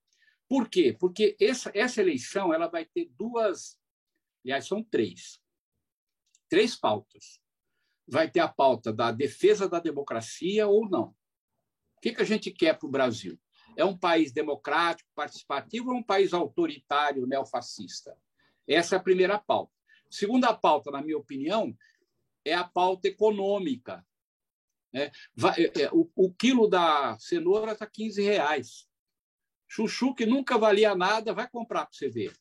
Por quê? Porque essa, essa eleição ela vai ter duas. Aliás, são três. Três pautas. Vai ter a pauta da defesa da democracia ou não. O que, que a gente quer para o Brasil? É um país democrático, participativo ou um país autoritário, neofascista? Essa é a primeira pauta. Segunda pauta, na minha opinião, é a pauta econômica. É, vai, é, é o, o, quilo da cenoura está 15 reais. Chuchu, que nunca valia nada, vai comprar para você ver.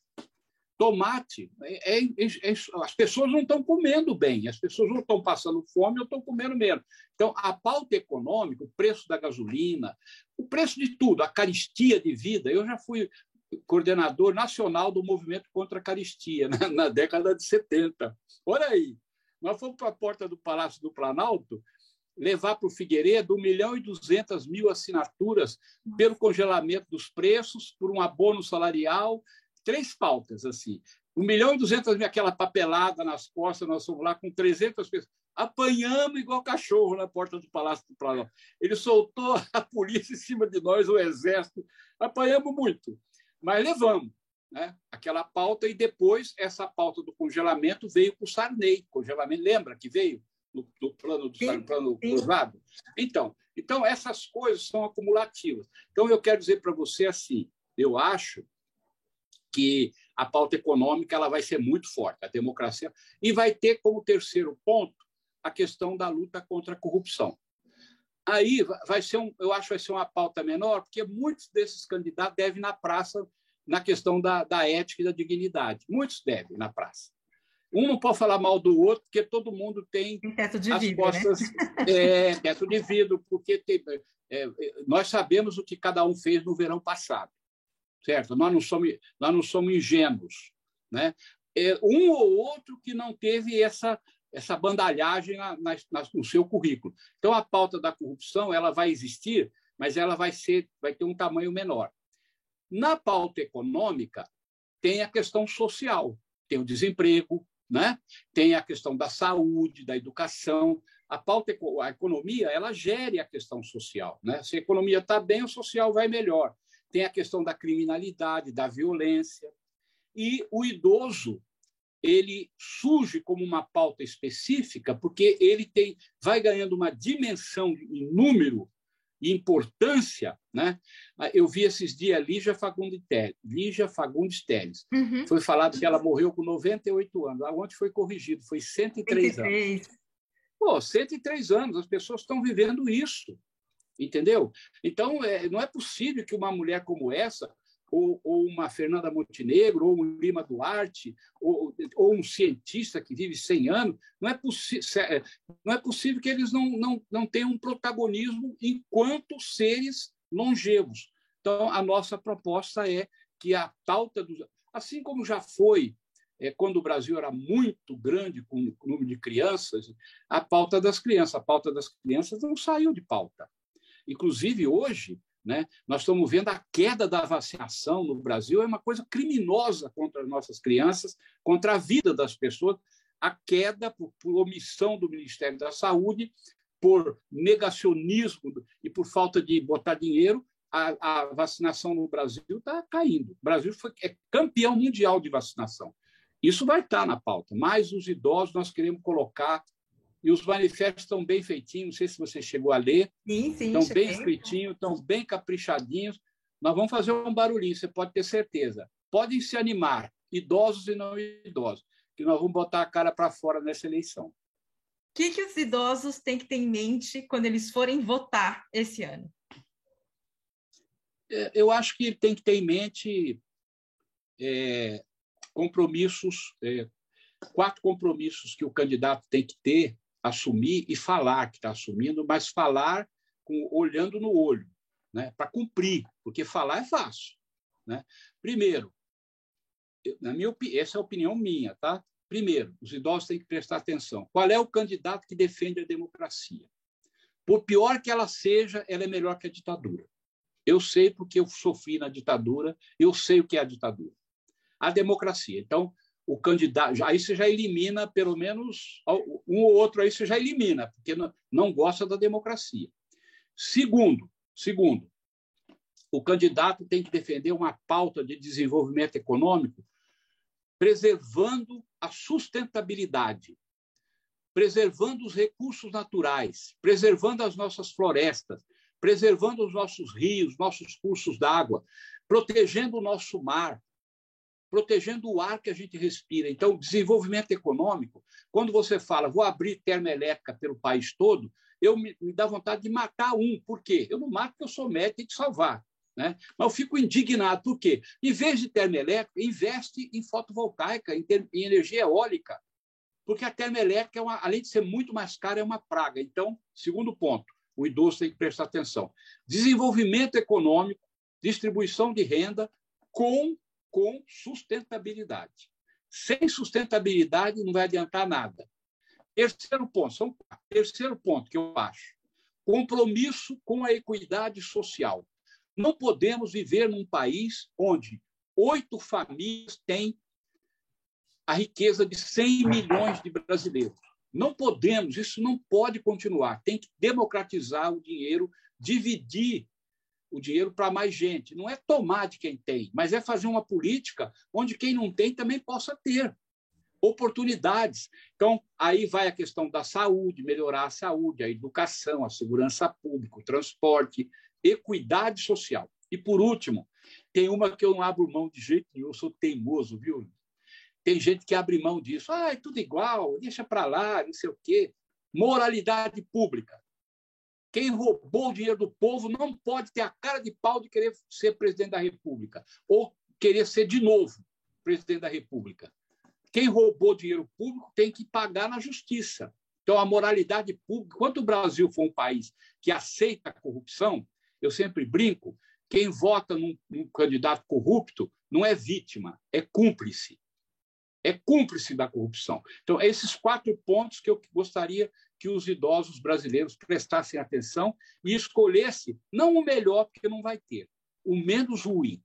Tomate, é, é, é, as pessoas não estão comendo bem, as pessoas não estão passando fome ou estão comendo menos. Então, a pauta econômica, o preço da gasolina, o preço de tudo, a caristia de vida. Eu já fui coordenador nacional do movimento contra a caristia na, na década de 70. Olha aí, nós fomos para a porta do Palácio do Planalto levar para o Figueiredo 1 milhão e 200 mil assinaturas pelo congelamento dos preços, por um abono salarial três pautas assim. Um milhão e duzentas mil, aquela papelada nas costas, nós fomos lá com 300 pessoas. Apanhamos igual cachorro na porta do Palácio do Planalto. Ele soltou a polícia em cima de nós, o exército. Apanhamos muito, mas levamos né? aquela pauta e depois essa pauta do congelamento veio com o Sarney. Congelamento, lembra que veio no, no plano do sim, plano sim. cruzado? Então, então, essas coisas são acumulativas. Então, eu quero dizer para você assim, eu acho que a pauta econômica ela vai ser muito forte, a democracia, e vai ter como terceiro ponto a questão da luta contra a corrupção. Aí vai ser um, eu acho que vai ser uma pauta menor, porque muitos desses candidatos devem na praça na questão da, da ética e da dignidade. Muitos devem na praça. Um não pode falar mal do outro, porque todo mundo tem, tem teto de as vidro, costas, né? é, teto de vidro, porque tem, é, nós sabemos o que cada um fez no verão passado certo? Nós não somos, nós não somos ingênuos, né? É um ou outro que não teve essa essa bandalhagem na, na, no seu currículo. Então a pauta da corrupção ela vai existir, mas ela vai ser vai ter um tamanho menor. Na pauta econômica tem a questão social, tem o desemprego, né? Tem a questão da saúde, da educação. A pauta a economia ela gere a questão social, né? Se a economia está bem, o social vai melhor tem a questão da criminalidade, da violência. E o idoso ele surge como uma pauta específica porque ele tem vai ganhando uma dimensão em número e importância, né? Eu vi esses dias Lígia Fagundes Teles, Lígia Fagundes Teles. Uhum. Foi falado que ela morreu com 98 anos. Ontem foi corrigido, foi 103 103. anos. Pô, 103 anos, as pessoas estão vivendo isso entendeu? Então, é, não é possível que uma mulher como essa, ou, ou, uma Fernanda Montenegro, ou um Lima Duarte, ou, ou um cientista que vive 100 anos, não é, é, não é possível que eles não, não, não tenham um protagonismo enquanto seres longevos. Então, a nossa proposta é que a pauta dos. Assim como já foi é, quando o Brasil era muito grande com o número de crianças, a pauta das crianças. A pauta das crianças não saiu de pauta. Inclusive, hoje, né, nós estamos vendo a queda da vacinação no Brasil, é uma coisa criminosa contra as nossas crianças, contra a vida das pessoas, a queda por, por omissão do Ministério da Saúde, por negacionismo e por falta de botar dinheiro, a, a vacinação no Brasil está caindo. O Brasil foi, é campeão mundial de vacinação. Isso vai estar na pauta, mas os idosos nós queremos colocar e os manifestos estão bem feitinhos, não sei se você chegou a ler. Sim, sim. Estão bem escritinhos, estão bem caprichadinhos. Nós vamos fazer um barulhinho, você pode ter certeza. Podem se animar, idosos e não idosos, que nós vamos botar a cara para fora nessa eleição. O que, que os idosos têm que ter em mente quando eles forem votar esse ano? É, eu acho que tem que ter em mente é, compromissos, é, quatro compromissos que o candidato tem que ter, assumir e falar que está assumindo, mas falar com, olhando no olho, né, para cumprir, porque falar é fácil. Né? Primeiro, na minha, essa é a opinião minha, tá? Primeiro, os idosos têm que prestar atenção. Qual é o candidato que defende a democracia? Por pior que ela seja, ela é melhor que a ditadura. Eu sei porque eu sofri na ditadura, eu sei o que é a ditadura. A democracia. Então, o candidato, aí você já elimina pelo menos um ou outro aí você já elimina, porque não, gosta da democracia. Segundo, segundo, o candidato tem que defender uma pauta de desenvolvimento econômico preservando a sustentabilidade, preservando os recursos naturais, preservando as nossas florestas, preservando os nossos rios, nossos cursos d'água, protegendo o nosso mar, protegendo o ar que a gente respira. Então, desenvolvimento econômico, quando você fala, vou abrir termoelétrica pelo país todo, eu me, me dá vontade de matar um. Por quê? Eu não mato porque eu sou médico, tem que salvar. Né? Mas eu fico indignado, por quê? Em vez de termoelétrica, investe em fotovoltaica, em, ter, em energia eólica. Porque a termoelétrica, é uma, além de ser muito mais cara, é uma praga. Então, segundo ponto, o idoso tem que prestar atenção. Desenvolvimento econômico, distribuição de renda com, com sustentabilidade. Sem sustentabilidade não vai adiantar nada. Terceiro ponto, são terceiro ponto que eu acho, compromisso com a equidade social. Não podemos viver num país onde oito famílias têm a riqueza de 100 milhões de brasileiros. Não podemos, isso não pode continuar. Tem que democratizar o dinheiro, dividir o dinheiro para mais gente. Não é tomar de quem tem, mas é fazer uma política onde quem não tem também possa ter oportunidades. Então, aí vai a questão da saúde, melhorar a saúde, a educação, a segurança pública, o transporte, equidade social. E, por último, tem uma que eu não abro mão de jeito nenhum, eu sou teimoso, viu? Tem gente que abre mão disso. Ah, é tudo igual, deixa para lá, não sei o quê. Moralidade pública. Quem roubou o dinheiro do povo não pode ter a cara de pau de querer ser presidente da República ou querer ser de novo presidente da República. Quem roubou dinheiro público tem que pagar na justiça. Então, a moralidade pública, enquanto o Brasil for um país que aceita a corrupção, eu sempre brinco, quem vota num, num candidato corrupto não é vítima, é cúmplice é cúmplice da corrupção. Então, esses quatro pontos que eu gostaria que os idosos brasileiros prestassem atenção e escolhessem não o melhor, porque não vai ter, o menos ruim.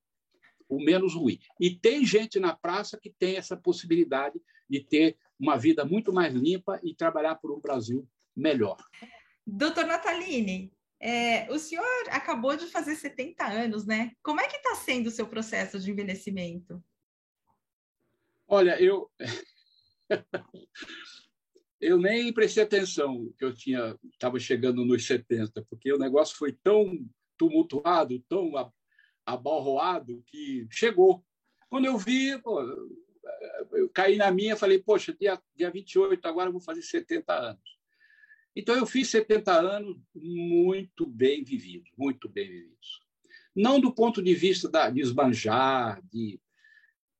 O menos ruim. E tem gente na praça que tem essa possibilidade de ter uma vida muito mais limpa e trabalhar por um Brasil melhor. Doutor Nataline, é, o senhor acabou de fazer 70 anos, né? Como é que está sendo o seu processo de envelhecimento? Olha, eu eu nem prestei atenção que eu tinha estava chegando nos 70, porque o negócio foi tão tumultuado, tão abalroado que chegou. Quando eu vi, pô, eu caí na minha, falei, poxa, dia, dia 28, agora eu vou fazer 70 anos. Então eu fiz 70 anos muito bem vividos, muito bem vividos. Não do ponto de vista da, de esbanjar, de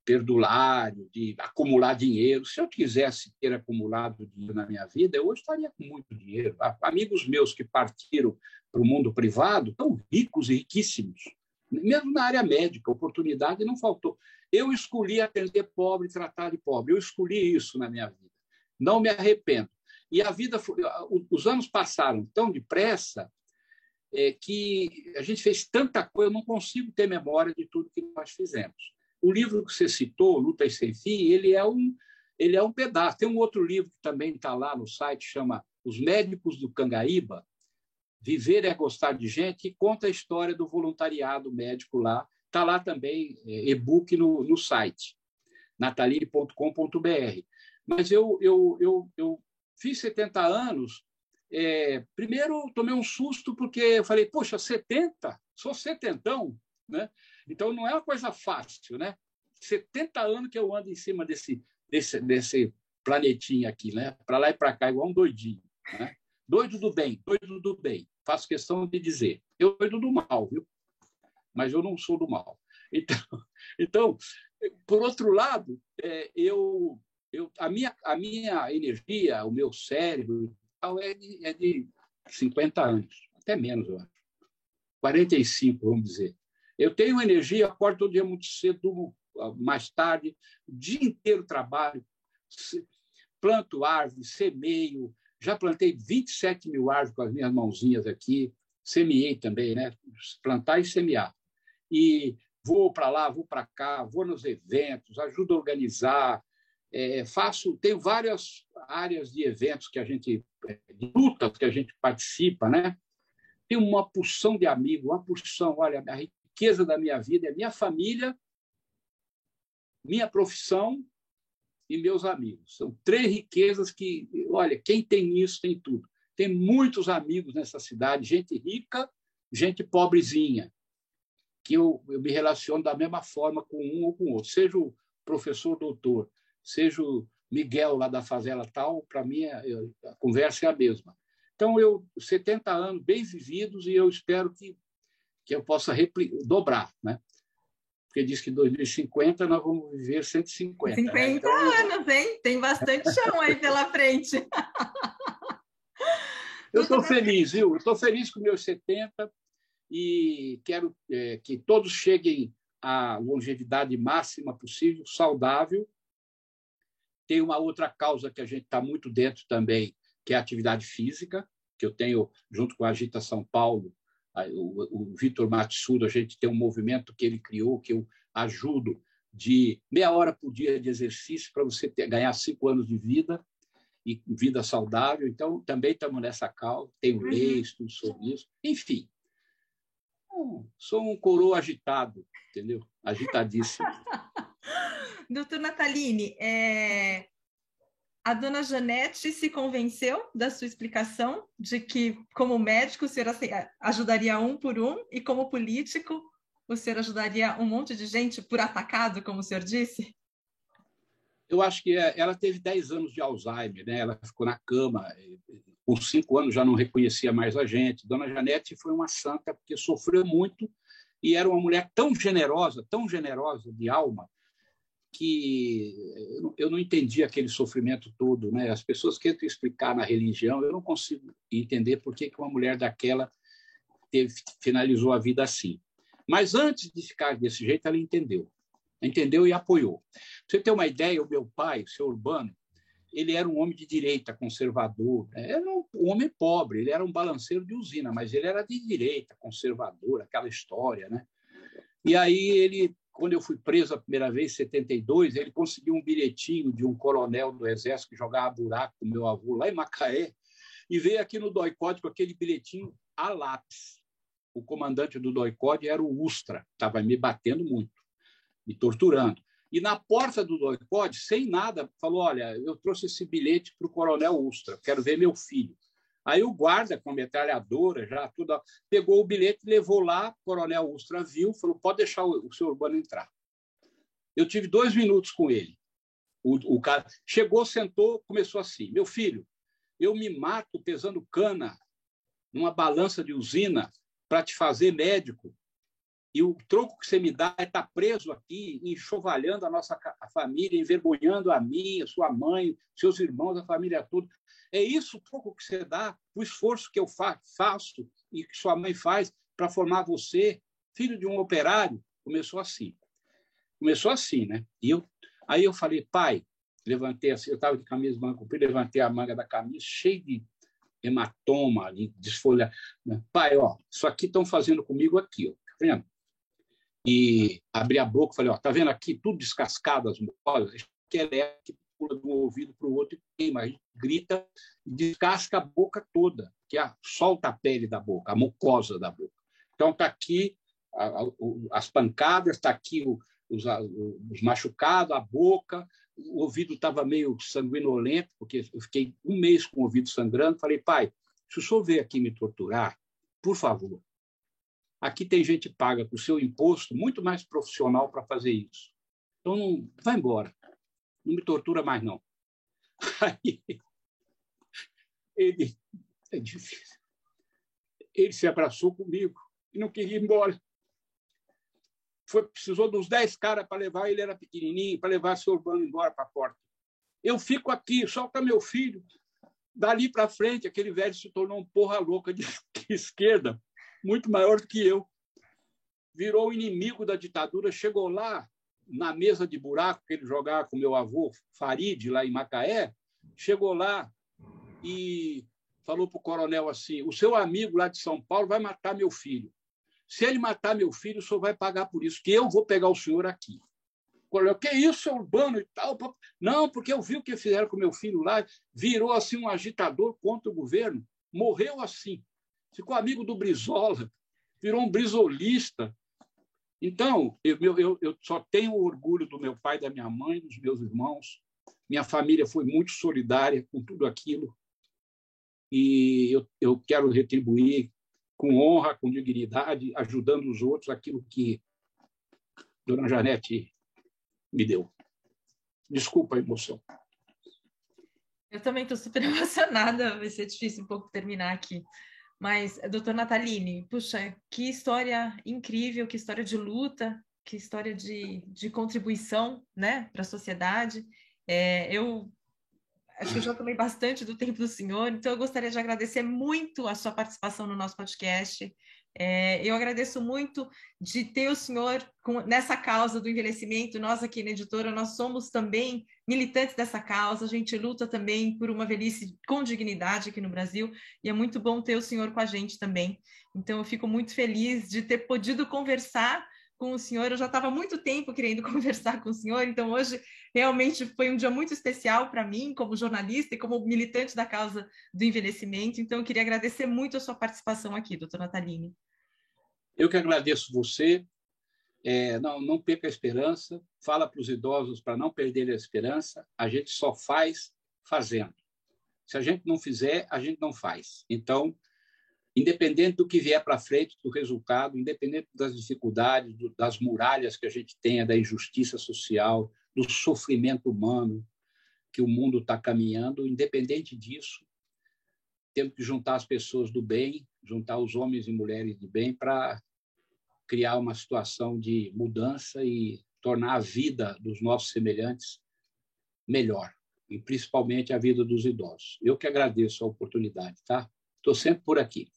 perdulário, de acumular dinheiro. Se eu quisesse ter acumulado dinheiro na minha vida, eu hoje estaria com muito dinheiro. Amigos meus que partiram para o mundo privado estão ricos e riquíssimos. Mesmo na área médica, oportunidade não faltou. Eu escolhi atender pobre, tratar de pobre. Eu escolhi isso na minha vida. Não me arrependo. E a vida, os anos passaram tão depressa é, que a gente fez tanta coisa, eu não consigo ter memória de tudo que nós fizemos. O livro que você citou, Lutas Sem Fim, ele é um, ele é um pedaço. Tem um outro livro que também está lá no site, chama Os Médicos do Cangaíba, Viver é Gostar de Gente, que conta a história do voluntariado médico lá. Está lá também, é, e-book no, no site, natalie.com.br. Mas eu, eu, eu, eu fiz 70 anos, é, primeiro tomei um susto porque eu falei, poxa, 70? Sou setentão, né? Então, não é uma coisa fácil, né? 70 anos que eu ando em cima desse, desse, desse planetinha aqui, né? Para lá e para cá, igual um doidinho. Né? Doido do bem, doido do bem. Faço questão de dizer. Eu doido do mal, viu? Mas eu não sou do mal. Então, então por outro lado, é, eu, eu, a, minha, a minha energia, o meu cérebro é de, é de 50 anos, até menos, eu acho. 45, vamos dizer. Eu tenho energia, acordo todo dia muito cedo, mais tarde, o dia inteiro trabalho, planto árvore, semeio, já plantei 27 mil árvores com as minhas mãozinhas aqui, semeei também, né? Plantar e semear. E vou para lá, vou para cá, vou nos eventos, ajudo a organizar, é, faço, tenho várias áreas de eventos que a gente, de lutas que a gente participa, né? Tenho uma porção de amigos, uma porção, olha, riqueza da minha vida é minha família, minha profissão e meus amigos. São três riquezas que, olha, quem tem isso tem tudo. Tem muitos amigos nessa cidade, gente rica, gente pobrezinha, que eu, eu me relaciono da mesma forma com um ou com outro, seja o professor doutor, seja o Miguel lá da favela tal, para mim a, é, a conversa é a mesma. Então, eu 70 anos bem vividos e eu espero que, que eu possa dobrar, né? porque diz que em 2050 nós vamos viver 150. 50 né? então, anos, hein? Tem bastante chão aí pela frente. eu estou feliz, viu? Estou feliz com meus 70 e quero é, que todos cheguem à longevidade máxima possível, saudável. Tem uma outra causa que a gente está muito dentro também, que é a atividade física, que eu tenho junto com a Agita São Paulo, o, o Vitor Matsuda, a gente tem um movimento que ele criou, que eu ajudo, de meia hora por dia de exercício para você ter, ganhar cinco anos de vida e vida saudável. Então, também estamos nessa causa, tenho uhum. leis, tudo sobre isso. Enfim, sou um coroa agitado, entendeu? Agitadíssimo. Doutor Nataline, é, a dona Janete se convenceu da sua explicação de que, como médico, o senhor assim, ajudaria um por um, e como político, o senhor ajudaria um monte de gente por atacado, como o senhor disse? Eu acho que é, ela teve 10 anos de Alzheimer, né? ela ficou na cama, com cinco anos já não reconhecia mais a gente. Dona Janete foi uma santa, porque sofreu muito e era uma mulher tão generosa, tão generosa de alma, que eu não entendi aquele sofrimento todo, né? As pessoas tentam explicar na religião, eu não consigo entender por que uma mulher daquela teve, finalizou a vida assim. Mas antes de ficar desse jeito, ela entendeu, entendeu e apoiou. Pra você ter uma ideia, o meu pai, o seu Urbano, ele era um homem de direita, conservador, né? era um homem pobre, ele era um balanceiro de usina, mas ele era de direita, conservador, aquela história, né? E aí ele quando eu fui preso a primeira vez, em 72, ele conseguiu um bilhetinho de um coronel do Exército que jogava buraco com meu avô lá em Macaé e veio aqui no Doicode com aquele bilhetinho a lápis. O comandante do Doicode era o Ustra, estava me batendo muito, me torturando. E na porta do Doicode, sem nada, falou: Olha, eu trouxe esse bilhete para o coronel Ustra, quero ver meu filho. Aí o guarda, com a metralhadora, já tudo, pegou o bilhete, levou lá, o coronel Ustra viu, falou: pode deixar o, o senhor Urbano entrar. Eu tive dois minutos com ele. O, o cara chegou, sentou, começou assim: meu filho, eu me mato pesando cana numa balança de usina para te fazer médico e o troco que você me dá é estar tá preso aqui, enxovalhando a nossa a família, envergonhando a mim, a sua mãe, seus irmãos, a família toda. É isso o troco que você dá, o esforço que eu fa faço e que sua mãe faz para formar você, filho de um operário. Começou assim. Começou assim, né? E eu, aí eu falei, pai, levantei assim, eu estava de camisa manga comprida, levantei a manga da camisa, cheio de hematoma, de desfolha. Né? Pai, ó, isso aqui estão fazendo comigo aqui, ó, tá vendo? E abri a boca e falei, ó, tá vendo aqui tudo descascado as mucosas? Que é que pula de um ouvido para o outro e queima, grita e descasca a boca toda, que é, solta a pele da boca, a mucosa da boca. Então, está aqui a, a, as pancadas, está aqui o, os, os machucados, a boca, o ouvido estava meio sanguinolento, porque eu fiquei um mês com o ouvido sangrando. Falei, pai, se o senhor veio aqui me torturar, por favor, aqui tem gente paga com seu imposto muito mais profissional para fazer isso. Então, não, vai embora. Não me tortura mais, não. Aí, ele, é difícil. Ele se abraçou comigo e não queria ir embora. Foi, precisou dos dez caras para levar, ele era pequenininho, para levar seu urbano embora para a porta. Eu fico aqui, solta meu filho. Dali para frente, aquele velho se tornou um porra louca de esquerda, muito maior do que eu. Virou inimigo da ditadura, chegou lá na mesa de buraco que ele jogava com meu avô Farid, lá em Macaé, chegou lá e falou para o coronel assim: o seu amigo lá de São Paulo vai matar meu filho. Se ele matar meu filho, o senhor vai pagar por isso, que eu vou pegar o senhor aqui. O coronel, que isso, seu urbano e tal? Não, porque eu vi o que fizeram com meu filho lá, virou assim um agitador contra o governo, morreu assim. Ficou amigo do Brizola, virou um brizolista. Então, eu, eu, eu só tenho orgulho do meu pai, da minha mãe, dos meus irmãos. Minha família foi muito solidária com tudo aquilo e eu, eu quero retribuir com honra, com dignidade, ajudando os outros aquilo que Dona Janete me deu. Desculpa a emoção. Eu também estou super emocionada, vai ser difícil um pouco terminar aqui. Mas, doutor Nataline, puxa, que história incrível, que história de luta, que história de, de contribuição né, para a sociedade. É, eu acho que eu já tomei bastante do tempo do senhor, então eu gostaria de agradecer muito a sua participação no nosso podcast. É, eu agradeço muito de ter o senhor com, nessa causa do envelhecimento. Nós aqui na editora, nós somos também militantes dessa causa, a gente luta também por uma velhice com dignidade aqui no Brasil, e é muito bom ter o senhor com a gente também. Então, eu fico muito feliz de ter podido conversar com o senhor. Eu já estava muito tempo querendo conversar com o senhor, então hoje realmente foi um dia muito especial para mim, como jornalista e como militante da causa do envelhecimento. Então, eu queria agradecer muito a sua participação aqui, doutor Nataline. Eu que agradeço você. É, não, não perca a esperança. Fala para os idosos para não perderem a esperança. A gente só faz fazendo. Se a gente não fizer, a gente não faz. Então, independente do que vier para frente, do resultado, independente das dificuldades, do, das muralhas que a gente tenha, da injustiça social, do sofrimento humano que o mundo está caminhando, independente disso, temos que juntar as pessoas do bem, juntar os homens e mulheres de bem para criar uma situação de mudança e tornar a vida dos nossos semelhantes melhor, e principalmente a vida dos idosos. Eu que agradeço a oportunidade, tá? Estou sempre por aqui.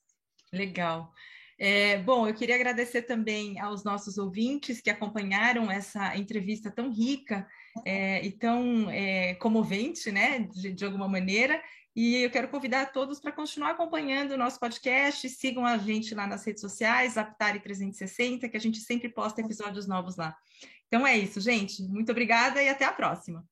Legal. É, bom, eu queria agradecer também aos nossos ouvintes que acompanharam essa entrevista tão rica é, e tão é, comovente, né, de, de, alguma maneira. E eu quero convidar todos para continuar acompanhando o nosso podcast. Sigam a gente lá nas redes sociais, Aptari 360, que a gente sempre posta episódios novos lá. Então é isso, gente. Muito obrigada e até a próxima.